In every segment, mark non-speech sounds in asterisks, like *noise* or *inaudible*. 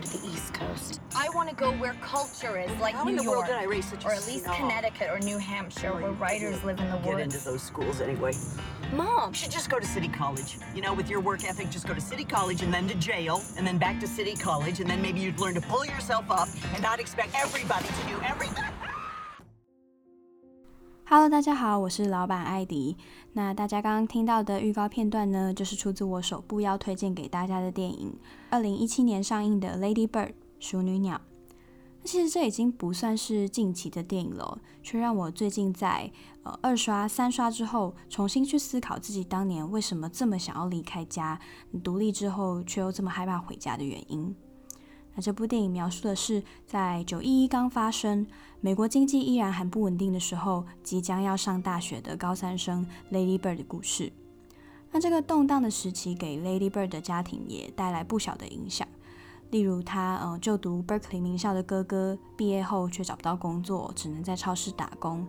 Go to the East Coast. I want to go where culture is, like New York, or at least Connecticut or New Hampshire, where writers live in the woods. Get into those schools anyway. Mom, You should just go to City College. You know, with your work ethic, just go to City College and then to jail, and then back to City College, and then maybe you'd learn to pull yourself up and not expect everybody to do everything. Hello，大家好，我是老板艾迪。那大家刚刚听到的预告片段呢，就是出自我首部要推荐给大家的电影，二零一七年上映的《Lady Bird》淑女鸟。那其实这已经不算是近期的电影了，却让我最近在呃二刷、三刷之后，重新去思考自己当年为什么这么想要离开家，独立之后却又这么害怕回家的原因。那这部电影描述的是，在九一一刚发生，美国经济依然很不稳定的时候，即将要上大学的高三生 Lady Bird 的故事。那这个动荡的时期，给 Lady Bird 的家庭也带来不小的影响。例如他，呃就读 Berkeley 名校的哥哥，毕业后却找不到工作，只能在超市打工。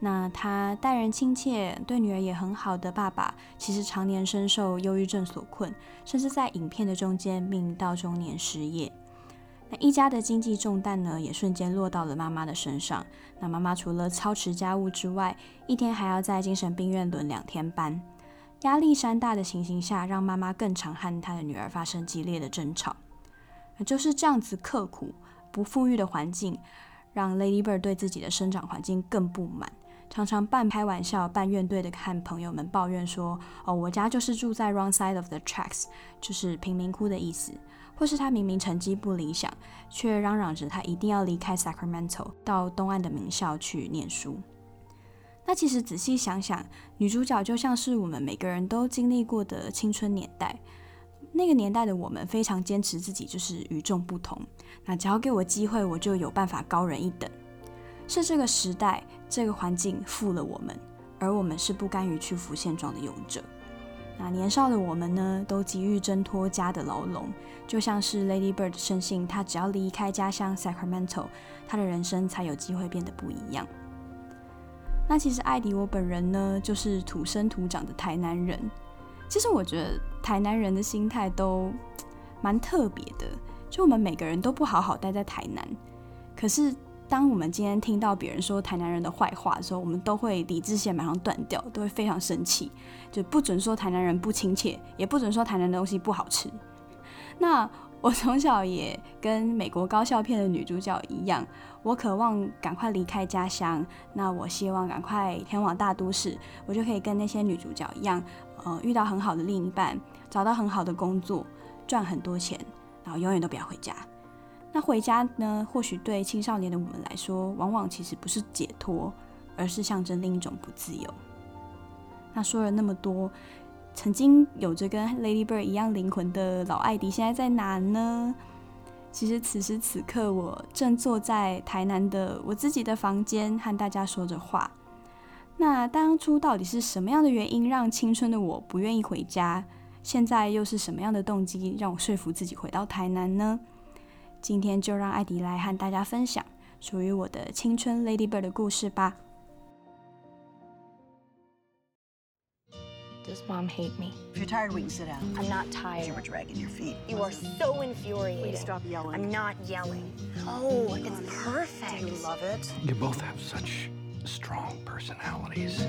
那他待人亲切，对女儿也很好的爸爸，其实常年深受忧郁症所困，甚至在影片的中间命到中年失业。一家的经济重担呢，也瞬间落到了妈妈的身上。那妈妈除了操持家务之外，一天还要在精神病院轮两天班，压力山大的情形下，让妈妈更常和她的女儿发生激烈的争吵。就是这样子刻苦、不富裕的环境，让 Lady Bird 对自己的生长环境更不满，常常半开玩笑、半怨怼的和朋友们抱怨说：“哦，我家就是住在 wrong side of the tracks，就是贫民窟的意思。”或是他明明成绩不理想，却嚷嚷着他一定要离开 Sacramento 到东岸的名校去念书。那其实仔细想想，女主角就像是我们每个人都经历过的青春年代。那个年代的我们非常坚持自己就是与众不同。那只要给我机会，我就有办法高人一等。是这个时代、这个环境负了我们，而我们是不甘于屈服现状的勇者。那年少的我们呢，都急于挣脱家的牢笼，就像是 Lady Bird 深信，她只要离开家乡 Sacramento，她的人生才有机会变得不一样。那其实艾迪我本人呢，就是土生土长的台南人。其实我觉得台南人的心态都蛮特别的，就我们每个人都不好好待在台南，可是。当我们今天听到别人说台南人的坏话的时候，我们都会理智线马上断掉，都会非常生气，就不准说台南人不亲切，也不准说台南的东西不好吃。那我从小也跟美国高校片的女主角一样，我渴望赶快离开家乡，那我希望赶快前往大都市，我就可以跟那些女主角一样，呃，遇到很好的另一半，找到很好的工作，赚很多钱，然后永远都不要回家。那回家呢？或许对青少年的我们来说，往往其实不是解脱，而是象征另一种不自由。那说了那么多，曾经有着跟 Lady Bird 一样灵魂的老艾迪，现在在哪呢？其实此时此刻，我正坐在台南的我自己的房间，和大家说着话。那当初到底是什么样的原因，让青春的我不愿意回家？现在又是什么样的动机，让我说服自己回到台南呢？今天就让艾迪来和大家分享属于我的青春 Lady Bird 的故事吧。Does mom hate me? If you're tired, we can sit down. I'm not tired. You were dragging your feet. You are so infuriating. Please stop yelling. I'm not yelling. Oh, it's perfect. Do you love it? You both have such strong personalities.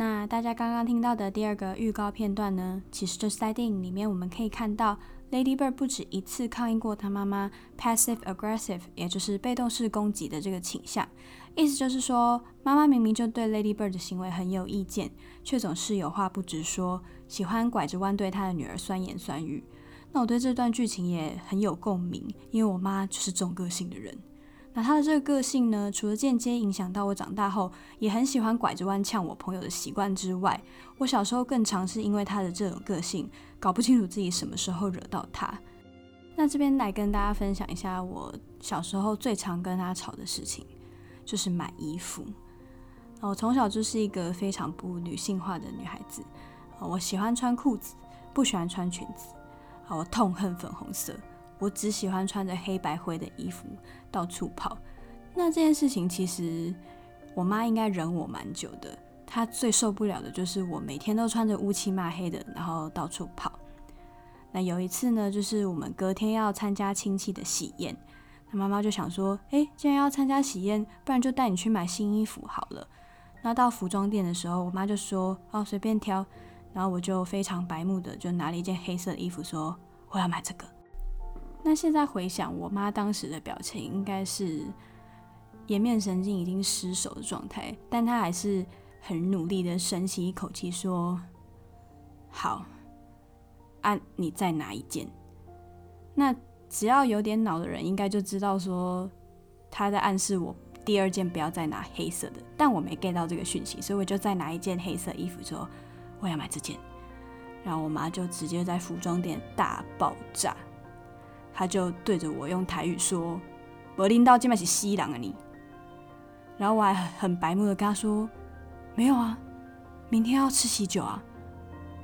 那大家刚刚听到的第二个预告片段呢，其实就是在电影里面我们可以看到，Lady Bird 不止一次抗议过她妈妈 passive aggressive，也就是被动式攻击的这个倾向，意思就是说，妈妈明明就对 Lady Bird 的行为很有意见，却总是有话不直说，喜欢拐着弯对她的女儿酸言酸语。那我对这段剧情也很有共鸣，因为我妈就是这种个性的人。那他的这个个性呢，除了间接影响到我长大后也很喜欢拐着弯呛我朋友的习惯之外，我小时候更常是因为他的这种个性，搞不清楚自己什么时候惹到他。那这边来跟大家分享一下我小时候最常跟他吵的事情。就是买衣服，我从小就是一个非常不女性化的女孩子，我喜欢穿裤子，不喜欢穿裙子，我痛恨粉红色，我只喜欢穿着黑白灰的衣服到处跑。那这件事情其实我妈应该忍我蛮久的，她最受不了的就是我每天都穿着乌漆嘛黑的，然后到处跑。那有一次呢，就是我们隔天要参加亲戚的喜宴。妈妈就想说，诶，既然要参加喜宴，不然就带你去买新衣服好了。那到服装店的时候，我妈就说，哦，随便挑。然后我就非常白目的就拿了一件黑色的衣服，说我要买这个。那现在回想，我妈当时的表情应该是颜面神经已经失守的状态，但她还是很努力的深吸一口气，说好，啊，你再拿一件。那。只要有点脑的人，应该就知道说他在暗示我第二件不要再拿黑色的，但我没 get 到这个讯息，所以我就再拿一件黑色衣服说我要买这件，然后我妈就直接在服装店大爆炸，他就对着我用台语说：“我领到今晚是西郎啊你。”然后我还很白目的跟他说：“没有啊，明天要吃喜酒啊。”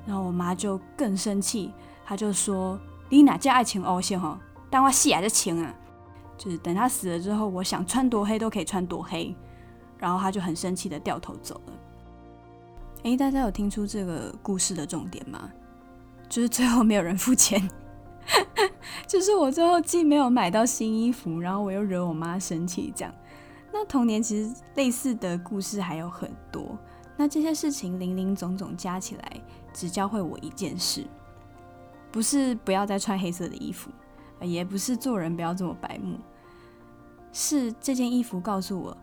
然后我妈就更生气，她就说：“你哪家爱情欧线哈？”但我死还是情啊，就是等他死了之后，我想穿多黑都可以穿多黑，然后他就很生气的掉头走了。诶，大家有听出这个故事的重点吗？就是最后没有人付钱，就是我最后既没有买到新衣服，然后我又惹我妈生气，这样。那童年其实类似的故事还有很多，那这些事情林林总总加起来，只教会我一件事，不是不要再穿黑色的衣服。也不是做人不要这么白目，是这件衣服告诉我，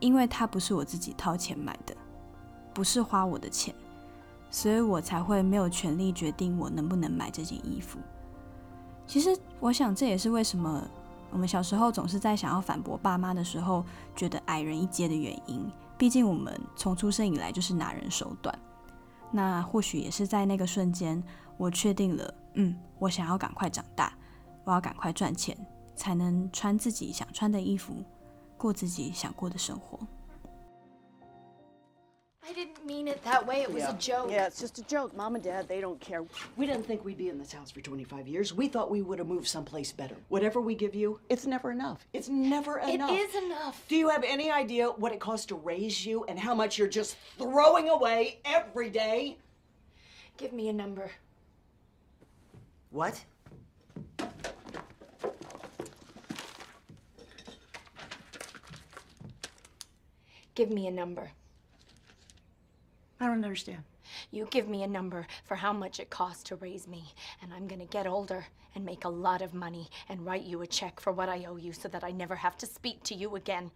因为它不是我自己掏钱买的，不是花我的钱，所以我才会没有权利决定我能不能买这件衣服。其实我想这也是为什么我们小时候总是在想要反驳爸妈的时候觉得矮人一截的原因。毕竟我们从出生以来就是拿人手短。那或许也是在那个瞬间，我确定了，嗯，我想要赶快长大。我要赶快赚钱，才能穿自己想穿的衣服，过自己想过的生活。I didn't mean it that way. It was yeah. a joke. Yeah, it's just a joke. Mom and Dad, they don't care. We didn't think we'd be in this house for 25 years. We thought we would have moved someplace better. Whatever we give you, it's never enough. It's never enough. It is enough. Do you have any idea what it costs to raise you and how much you're just throwing away every day? Give me a number. What? Give me a number. I don't understand. You give me a number for how much it costs to raise me, and I'm gonna get older and make a lot of money and write you a check for what I owe you so that I never have to speak to you again.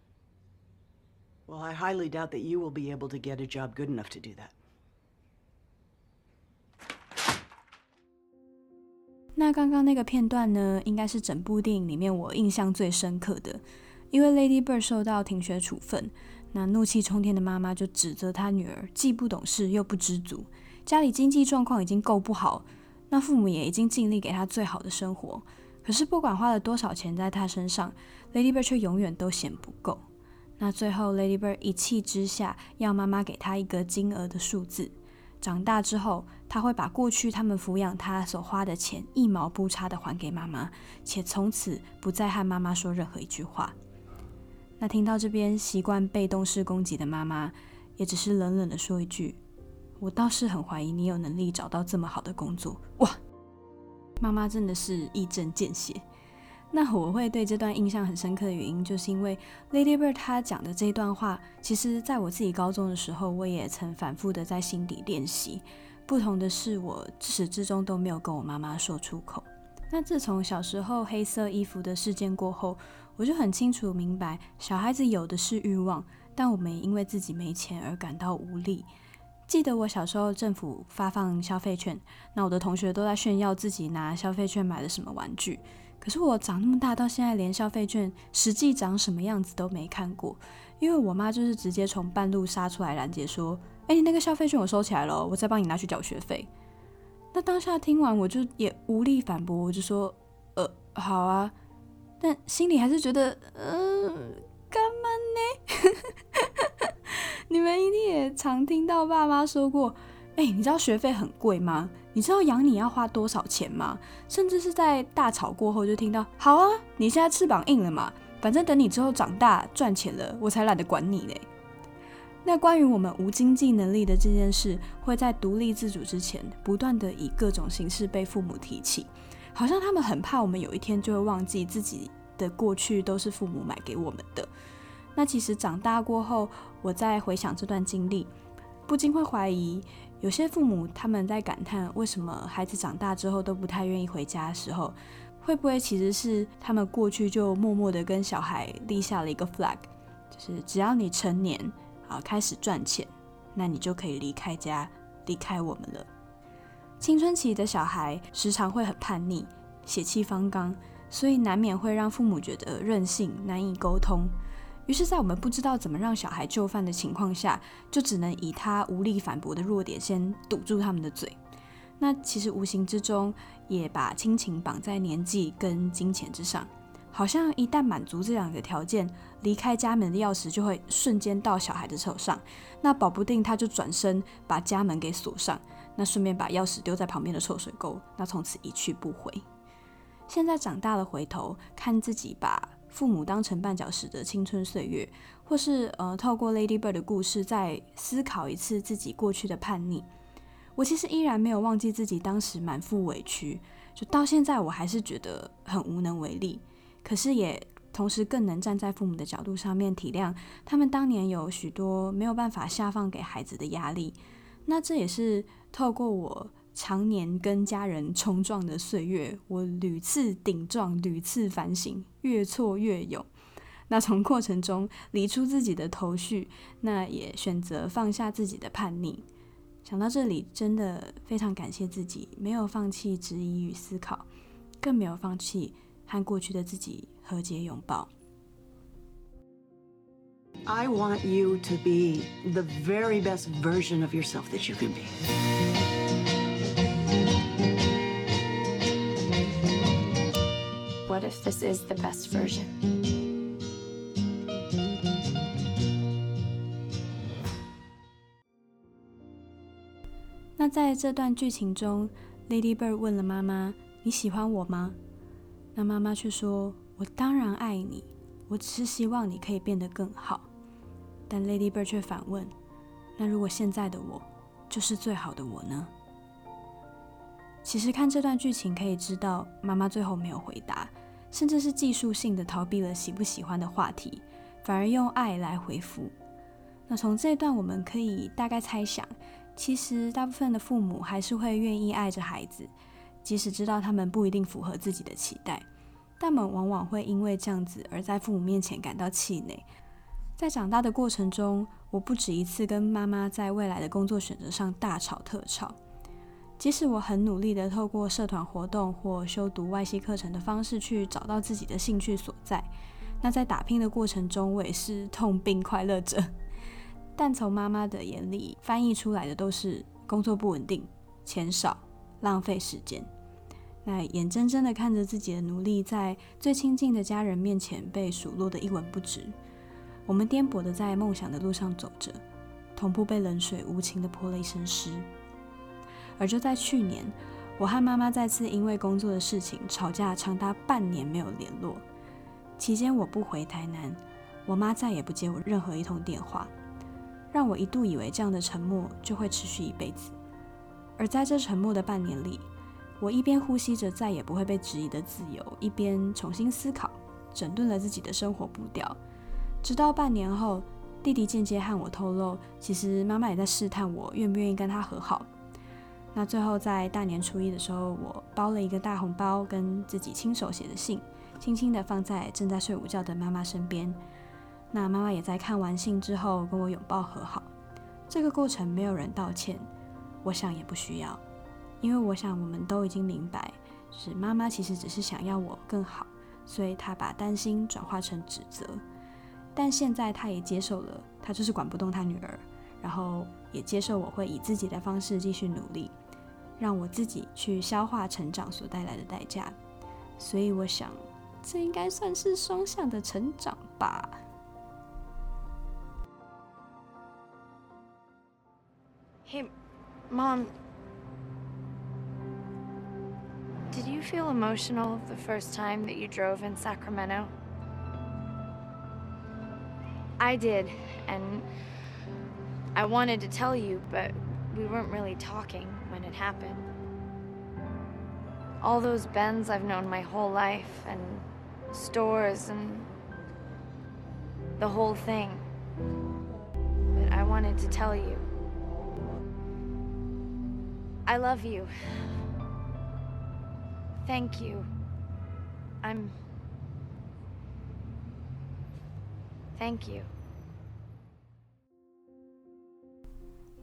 Well, I highly doubt that you will be able to get a job good enough to do that. *laughs* 那刚刚那个片段呢，应该是整部电影里面我印象最深刻的，因为 Lady Bird 受到停学处分。 那怒气冲天的妈妈就指责她女儿既不懂事又不知足，家里经济状况已经够不好，那父母也已经尽力给她最好的生活，可是不管花了多少钱在她身上，Lady Bird 却永远都嫌不够。那最后，Lady Bird 一气之下要妈妈给她一个金额的数字，长大之后，她会把过去他们抚养她所花的钱一毛不差的还给妈妈，且从此不再和妈妈说任何一句话。那听到这边，习惯被动式攻击的妈妈，也只是冷冷的说一句：“我倒是很怀疑你有能力找到这么好的工作。”哇，妈妈真的是一针见血。那我会对这段印象很深刻的原因，就是因为 Lady Bird 她讲的这段话，其实在我自己高中的时候，我也曾反复的在心底练习。不同的是，我自始至终都没有跟我妈妈说出口。那自从小时候黑色衣服的事件过后，我就很清楚明白，小孩子有的是欲望，但我们也因为自己没钱而感到无力。记得我小时候政府发放消费券，那我的同学都在炫耀自己拿消费券买了什么玩具，可是我长那么大到现在连消费券实际长什么样子都没看过，因为我妈就是直接从半路杀出来拦截说：“哎，你那个消费券我收起来了，我再帮你拿去缴学费。”那当下听完，我就也无力反驳，我就说：“呃，好啊。”但心里还是觉得，嗯、呃，干嘛呢？你们一定也常听到爸妈说过：“哎，你知道学费很贵吗？你知道养你要花多少钱吗？”甚至是在大吵过后，就听到：“好啊，你现在翅膀硬了嘛，反正等你之后长大赚钱了，我才懒得管你嘞。”那关于我们无经济能力的这件事，会在独立自主之前，不断的以各种形式被父母提起，好像他们很怕我们有一天就会忘记自己的过去都是父母买给我们的。那其实长大过后，我在回想这段经历，不禁会怀疑，有些父母他们在感叹为什么孩子长大之后都不太愿意回家的时候，会不会其实是他们过去就默默的跟小孩立下了一个 flag，就是只要你成年。啊，开始赚钱，那你就可以离开家，离开我们了。青春期的小孩时常会很叛逆，血气方刚，所以难免会让父母觉得任性，难以沟通。于是，在我们不知道怎么让小孩就范的情况下，就只能以他无力反驳的弱点先堵住他们的嘴。那其实无形之中也把亲情绑在年纪跟金钱之上。好像一旦满足这两个条件，离开家门的钥匙就会瞬间到小孩的手上，那保不定他就转身把家门给锁上，那顺便把钥匙丢在旁边的臭水沟，那从此一去不回。现在长大了，回头看自己把父母当成绊脚石的青春岁月，或是呃透过 Lady Bird 的故事再思考一次自己过去的叛逆，我其实依然没有忘记自己当时满腹委屈，就到现在我还是觉得很无能为力。可是也同时更能站在父母的角度上面体谅他们当年有许多没有办法下放给孩子的压力，那这也是透过我常年跟家人冲撞的岁月，我屡次顶撞，屡次反省，越挫越勇。那从过程中理出自己的头绪，那也选择放下自己的叛逆。想到这里，真的非常感谢自己没有放弃质疑与思考，更没有放弃。和过去的自己和解拥抱。I want you to be the very best version of yourself that you can be. What if this is the best version? 那在这段剧情中，Lady Bird 问了妈妈：“你喜欢我吗？”那妈妈却说：“我当然爱你，我只是希望你可以变得更好。” ”但 Lady Bird 却反问：“那如果现在的我就是最好的我呢？”其实看这段剧情可以知道，妈妈最后没有回答，甚至是技术性的逃避了喜不喜欢的话题，反而用爱来回复。那从这段我们可以大概猜想，其实大部分的父母还是会愿意爱着孩子。即使知道他们不一定符合自己的期待，但们往往会因为这样子而在父母面前感到气馁。在长大的过程中，我不止一次跟妈妈在未来的工作选择上大吵特吵。即使我很努力地透过社团活动或修读外系课程的方式去找到自己的兴趣所在，那在打拼的过程中，我也是痛并快乐着。但从妈妈的眼里翻译出来的都是工作不稳定、钱少、浪费时间。那眼睁睁的看着自己的努力在最亲近的家人面前被数落的一文不值，我们颠簸的在梦想的路上走着，同步被冷水无情的泼了一身湿。而就在去年，我和妈妈再次因为工作的事情吵架，长达半年没有联络。期间我不回台南，我妈再也不接我任何一通电话，让我一度以为这样的沉默就会持续一辈子。而在这沉默的半年里，我一边呼吸着再也不会被质疑的自由，一边重新思考，整顿了自己的生活步调。直到半年后，弟弟间接和我透露，其实妈妈也在试探我愿不愿意跟他和好。那最后在大年初一的时候，我包了一个大红包，跟自己亲手写的信，轻轻地放在正在睡午觉的妈妈身边。那妈妈也在看完信之后跟我拥抱和好。这个过程没有人道歉，我想也不需要，因为我想我们都已经明白，是妈妈其实只是想要我更好，所以她把担心转化成指责。但现在他也接受了，他就是管不动他女儿，然后也接受我会以自己的方式继续努力，让我自己去消化成长所带来的代价。所以我想，这应该算是双向的成长吧。Hey, Mom. Did you feel emotional the first time that you drove in Sacramento? I did, and I wanted to tell you, but we weren't really talking when it happened. All those Bens I've known my whole life, and stores, and the whole thing. But I wanted to tell you. I love you. Thank you. I'm. Thank you.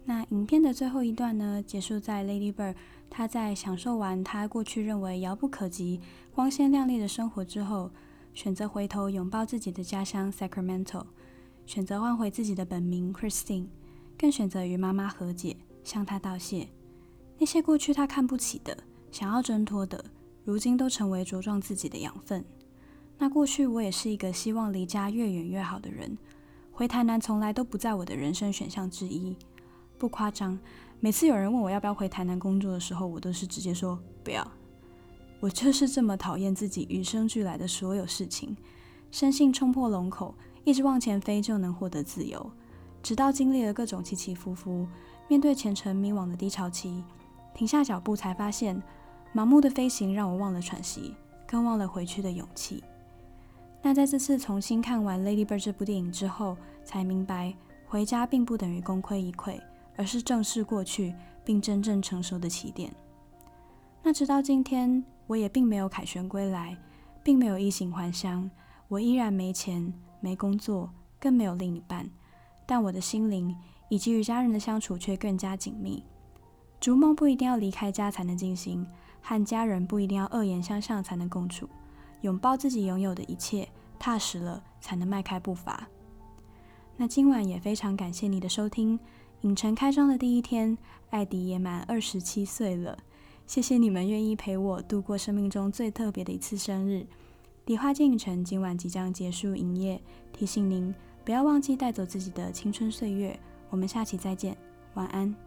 那影片的最后一段呢，结束在 Lady Bird 她在享受完她过去认为遥不可及、光鲜亮丽的生活之后，选择回头拥抱自己的家乡 Sacramento，选择换回自己的本名 Christine，更选择与妈妈和解，向她道谢。那些过去她看不起的、想要挣脱的，如今都成为茁壮自己的养分。那过去我也是一个希望离家越远越好的人，回台南从来都不在我的人生选项之一。不夸张，每次有人问我要不要回台南工作的时候，我都是直接说不要。我就是这么讨厌自己与生俱来的所有事情，深信冲破龙口，一直往前飞就能获得自由。直到经历了各种起起伏伏，面对前程迷惘的低潮期。停下脚步，才发现盲目的飞行让我忘了喘息，更忘了回去的勇气。那在这次重新看完《Lady Bird》这部电影之后，才明白回家并不等于功亏一篑，而是正视过去并真正成熟的起点。那直到今天，我也并没有凯旋归来，并没有衣锦还乡，我依然没钱、没工作，更没有另一半，但我的心灵以及与家人的相处却更加紧密。逐梦不一定要离开家才能进行，和家人不一定要恶言相向才能共处，拥抱自己拥有的一切，踏实了才能迈开步伐。那今晚也非常感谢你的收听。影城开张的第一天，艾迪也满二十七岁了。谢谢你们愿意陪我度过生命中最特别的一次生日。迪化街影城今晚即将结束营业，提醒您不要忘记带走自己的青春岁月。我们下期再见，晚安。